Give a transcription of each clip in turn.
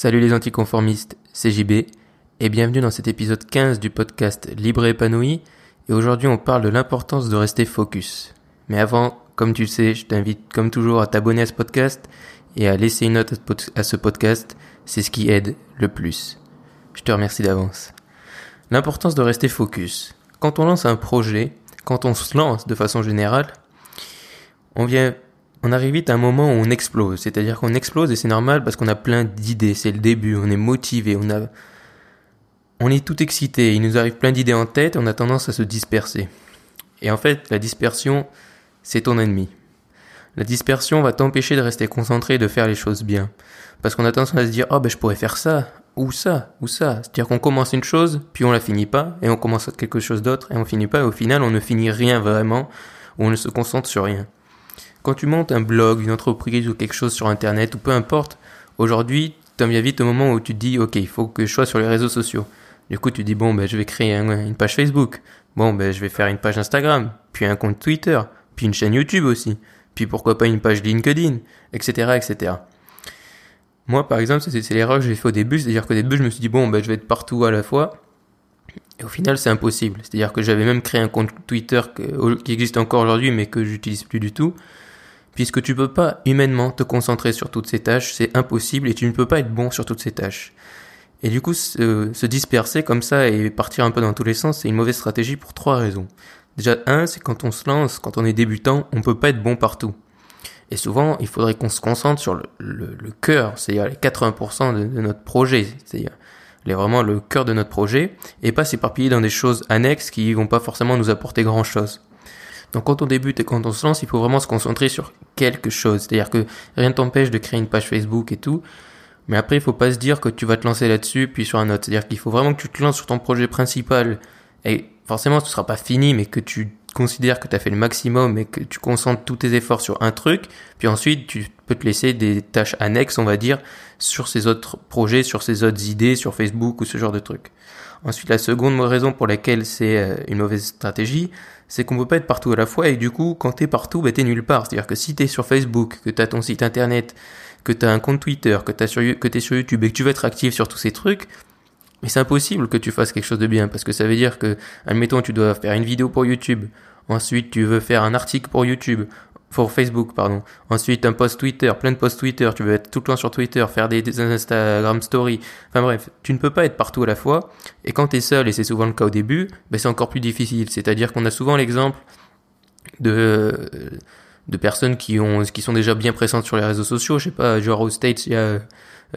Salut les anticonformistes, c'est JB et bienvenue dans cet épisode 15 du podcast Libre et épanoui et aujourd'hui on parle de l'importance de rester focus. Mais avant, comme tu le sais, je t'invite comme toujours à t'abonner à ce podcast et à laisser une note à ce podcast, c'est ce qui aide le plus. Je te remercie d'avance. L'importance de rester focus. Quand on lance un projet, quand on se lance de façon générale, on vient on arrive vite à un moment où on explose. C'est-à-dire qu'on explose et c'est normal parce qu'on a plein d'idées. C'est le début. On est motivé. On a, on est tout excité. Il nous arrive plein d'idées en tête. On a tendance à se disperser. Et en fait, la dispersion, c'est ton ennemi. La dispersion va t'empêcher de rester concentré et de faire les choses bien. Parce qu'on a tendance à se dire, oh ben je pourrais faire ça, ou ça, ou ça. C'est-à-dire qu'on commence une chose, puis on la finit pas, et on commence quelque chose d'autre, et on finit pas, et au final on ne finit rien vraiment, ou on ne se concentre sur rien. Quand tu montes un blog, une entreprise ou quelque chose sur Internet, ou peu importe, aujourd'hui, tu viens vite au moment où tu te dis, ok, il faut que je sois sur les réseaux sociaux. Du coup, tu dis, bon, ben, je vais créer une page Facebook. Bon, ben, je vais faire une page Instagram, puis un compte Twitter, puis une chaîne YouTube aussi, puis pourquoi pas une page LinkedIn, etc., etc. Moi, par exemple, c'est l'erreur que j'ai fait au début, c'est-à-dire qu'au début, je me suis dit, bon, ben, je vais être partout à la fois. Et au final, c'est impossible. C'est-à-dire que j'avais même créé un compte Twitter qui existe encore aujourd'hui, mais que j'utilise plus du tout puisque tu peux pas humainement te concentrer sur toutes ces tâches, c'est impossible et tu ne peux pas être bon sur toutes ces tâches. Et du coup, se, disperser comme ça et partir un peu dans tous les sens, c'est une mauvaise stratégie pour trois raisons. Déjà, un, c'est quand on se lance, quand on est débutant, on peut pas être bon partout. Et souvent, il faudrait qu'on se concentre sur le, cœur, c'est-à-dire les 80% de, notre projet, c'est-à-dire vraiment le cœur de notre projet, et pas s'éparpiller dans des choses annexes qui vont pas forcément nous apporter grand-chose. Donc quand on débute et quand on se lance, il faut vraiment se concentrer sur quelque chose. C'est-à-dire que rien ne t'empêche de créer une page Facebook et tout. Mais après, il faut pas se dire que tu vas te lancer là-dessus puis sur un autre. C'est-à-dire qu'il faut vraiment que tu te lances sur ton projet principal. Et forcément, ce sera pas fini, mais que tu considères que tu as fait le maximum et que tu concentres tous tes efforts sur un truc. Puis ensuite, tu peux te laisser des tâches annexes, on va dire, sur ces autres projets, sur ces autres idées, sur Facebook ou ce genre de trucs. Ensuite, la seconde raison pour laquelle c'est euh, une mauvaise stratégie, c'est qu'on peut pas être partout à la fois et du coup, quand t'es partout, bah, t'es nulle part. C'est-à-dire que si t'es sur Facebook, que t'as ton site internet, que t'as un compte Twitter, que t'as t'es sur YouTube et que tu veux être actif sur tous ces trucs, mais c'est impossible que tu fasses quelque chose de bien parce que ça veut dire que, admettons, tu dois faire une vidéo pour YouTube. Ensuite, tu veux faire un article pour YouTube pour Facebook, pardon. Ensuite, un post Twitter, plein de posts Twitter, tu veux être tout le temps sur Twitter, faire des, Instagram stories. Enfin bref, tu ne peux pas être partout à la fois. Et quand tu es seul, et c'est souvent le cas au début, ben c'est encore plus difficile. C'est-à-dire qu'on a souvent l'exemple de de personnes qui ont qui sont déjà bien présentes sur les réseaux sociaux. Je sais pas, genre aux States, il y a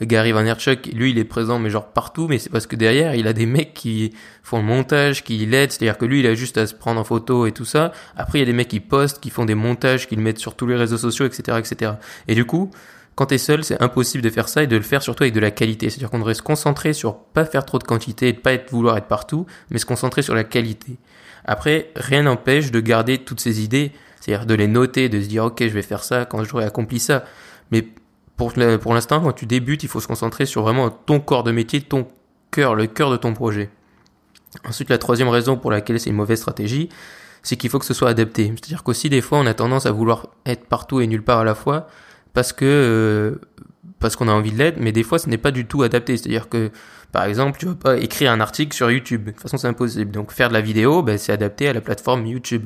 Gary Vaynerchuk, lui, il est présent, mais genre partout, mais c'est parce que derrière, il a des mecs qui font le montage, qui l'aident, c'est-à-dire que lui, il a juste à se prendre en photo et tout ça. Après, il y a des mecs qui postent, qui font des montages, qui le mettent sur tous les réseaux sociaux, etc., etc. Et du coup, quand t'es seul, c'est impossible de faire ça et de le faire surtout avec de la qualité. C'est-à-dire qu'on devrait se concentrer sur pas faire trop de quantité et pas être, vouloir être partout, mais se concentrer sur la qualité. Après, rien n'empêche de garder toutes ces idées, c'est-à-dire de les noter, de se dire, ok, je vais faire ça quand j'aurai accompli ça. Mais pour, l'instant, quand tu débutes, il faut se concentrer sur vraiment ton corps de métier, ton cœur, le cœur de ton projet. Ensuite, la troisième raison pour laquelle c'est une mauvaise stratégie, c'est qu'il faut que ce soit adapté. C'est-à-dire qu'aussi des fois, on a tendance à vouloir être partout et nulle part à la fois parce que euh, parce qu'on a envie de l'être, mais des fois, ce n'est pas du tout adapté. C'est-à-dire que, par exemple, tu veux pas écrire un article sur YouTube. De toute façon, c'est impossible. Donc, faire de la vidéo, ben, c'est adapté à la plateforme YouTube.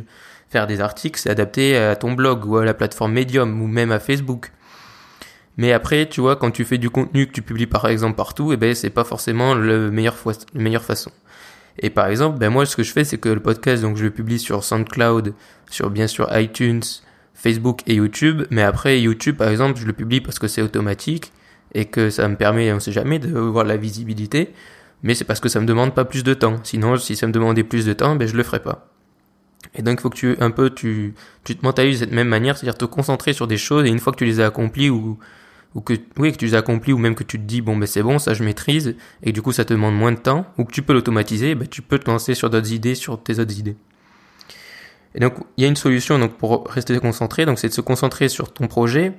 Faire des articles, c'est adapté à ton blog ou à la plateforme Medium ou même à Facebook. Mais après, tu vois, quand tu fais du contenu que tu publies par exemple partout, et eh ben c'est pas forcément le meilleur la meilleure façon. Et par exemple, ben moi ce que je fais c'est que le podcast donc je le publie sur SoundCloud, sur bien sûr iTunes, Facebook et YouTube, mais après YouTube par exemple, je le publie parce que c'est automatique et que ça me permet, on sait jamais, de voir la visibilité, mais c'est parce que ça me demande pas plus de temps. Sinon, si ça me demandait plus de temps, ben je le ferais pas. Et donc, il faut que tu un peu tu tu te mentalises de cette même manière, c'est-à-dire te concentrer sur des choses et une fois que tu les as accomplies ou ou que oui que tu les accomplis ou même que tu te dis bon ben c'est bon ça je maîtrise et du coup ça te demande moins de temps ou que tu peux l'automatiser ben tu peux te lancer sur d'autres idées sur tes autres idées. Et donc il y a une solution donc pour rester concentré donc c'est de se concentrer sur ton projet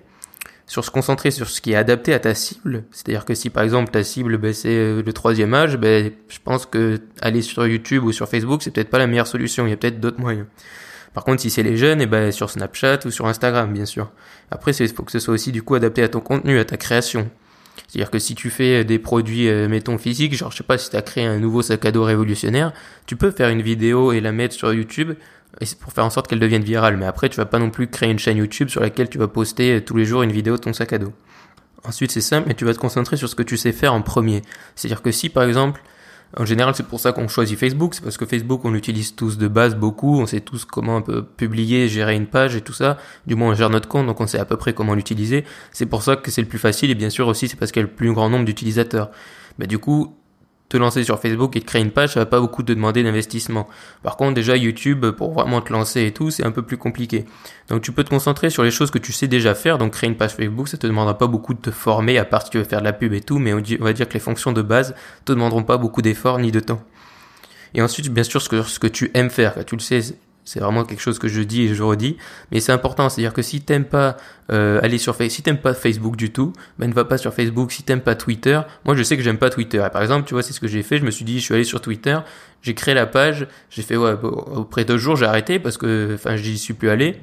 sur se concentrer sur ce qui est adapté à ta cible c'est-à-dire que si par exemple ta cible ben, c'est euh, le troisième âge ben je pense que aller sur YouTube ou sur Facebook c'est peut-être pas la meilleure solution il y a peut-être d'autres moyens par contre, si c'est les jeunes, et eh ben sur Snapchat ou sur Instagram, bien sûr. Après, il faut que ce soit aussi du coup adapté à ton contenu, à ta création. C'est-à-dire que si tu fais des produits, euh, mettons, physiques, genre, je sais pas, si tu as créé un nouveau sac à dos révolutionnaire, tu peux faire une vidéo et la mettre sur YouTube pour faire en sorte qu'elle devienne virale. Mais après, tu vas pas non plus créer une chaîne YouTube sur laquelle tu vas poster tous les jours une vidéo de ton sac à dos. Ensuite, c'est simple, mais tu vas te concentrer sur ce que tu sais faire en premier. C'est-à-dire que si, par exemple, en général, c'est pour ça qu'on choisit Facebook, c'est parce que Facebook, on l'utilise tous de base beaucoup, on sait tous comment on peut publier, gérer une page et tout ça. Du moins, on gère notre compte, donc on sait à peu près comment l'utiliser. C'est pour ça que c'est le plus facile, et bien sûr aussi, c'est parce qu'il y a le plus grand nombre d'utilisateurs. Bah, du coup, te lancer sur Facebook et de créer une page, ça va pas beaucoup te demander d'investissement. Par contre, déjà YouTube, pour vraiment te lancer et tout, c'est un peu plus compliqué. Donc tu peux te concentrer sur les choses que tu sais déjà faire. Donc créer une page Facebook, ça te demandera pas beaucoup de te former, à part si tu veux faire de la pub et tout, mais on va dire que les fonctions de base te demanderont pas beaucoup d'efforts ni de temps. Et ensuite, bien sûr, ce que, ce que tu aimes faire. Tu le sais, c'est vraiment quelque chose que je dis et je redis, mais c'est important. C'est-à-dire que si t'aimes pas euh, aller sur Facebook, si t'aimes pas Facebook du tout, ben ne va pas sur Facebook. Si t'aimes pas Twitter, moi je sais que j'aime pas Twitter. par exemple, tu vois, c'est ce que j'ai fait. Je me suis dit, je suis allé sur Twitter, j'ai créé la page, j'ai fait ouais, après deux jours j'ai arrêté parce que, enfin, j'y suis plus allé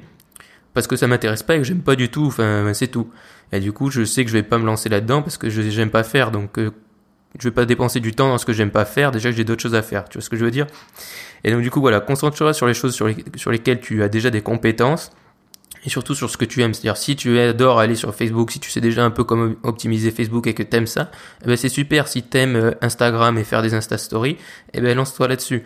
parce que ça m'intéresse pas et que j'aime pas du tout. Enfin, c'est tout. Et du coup, je sais que je vais pas me lancer là-dedans parce que je j'aime pas faire. Donc euh, je vais pas dépenser du temps dans ce que j'aime pas faire. Déjà que j'ai d'autres choses à faire. Tu vois ce que je veux dire? Et donc du coup voilà, concentre-toi sur les choses sur, les, sur lesquelles tu as déjà des compétences et surtout sur ce que tu aimes. C'est-à-dire si tu adores aller sur Facebook, si tu sais déjà un peu comment optimiser Facebook et que t'aimes ça, eh ben c'est super. Si t'aimes euh, Instagram et faire des Insta Stories, eh ben lance-toi là-dessus.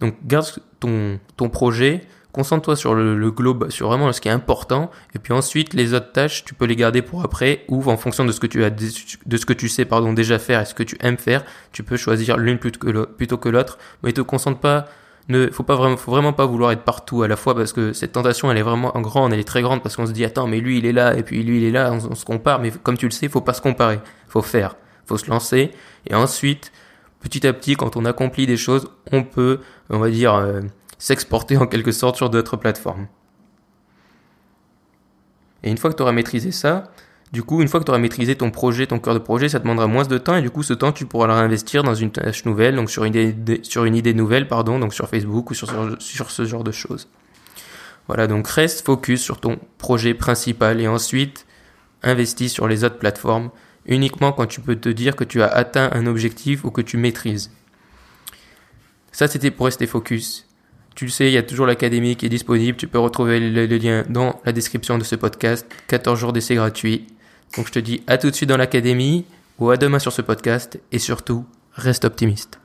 Donc garde ton projet, Concentre-toi sur le, globe, sur vraiment ce qui est important, et puis ensuite les autres tâches, tu peux les garder pour après, ou en fonction de ce que tu as, de ce que tu sais, pardon, déjà faire et ce que tu aimes faire, tu peux choisir l'une plutôt que l'autre, mais te concentre pas, ne, faut pas vraiment, faut vraiment pas vouloir être partout à la fois parce que cette tentation, elle est vraiment grande, elle est très grande parce qu'on se dit, attends, mais lui, il est là, et puis lui, il est là, on, se compare, mais comme tu le sais, faut pas se comparer, faut faire, faut se lancer, et ensuite, petit à petit, quand on accomplit des choses, on peut, on va dire, euh, s'exporter en quelque sorte sur d'autres plateformes. Et une fois que tu auras maîtrisé ça, du coup, une fois que tu auras maîtrisé ton projet, ton cœur de projet, ça te demandera moins de temps et du coup, ce temps, tu pourras le réinvestir dans une tâche nouvelle, donc sur une idée, nouvelle, pardon, donc sur Facebook ou sur, sur ce genre de choses. Voilà, donc reste focus sur ton projet principal et ensuite investis sur les autres plateformes uniquement quand tu peux te dire que tu as atteint un objectif ou que tu maîtrises. Ça, c'était pour rester focus. Tu le sais, il y a toujours l'académie qui est disponible. Tu peux retrouver le, lien dans la description de ce podcast. 14 jours d'essai gratuit. Donc je te dis à tout de suite dans l'académie ou à demain sur ce podcast. Et surtout, reste optimiste.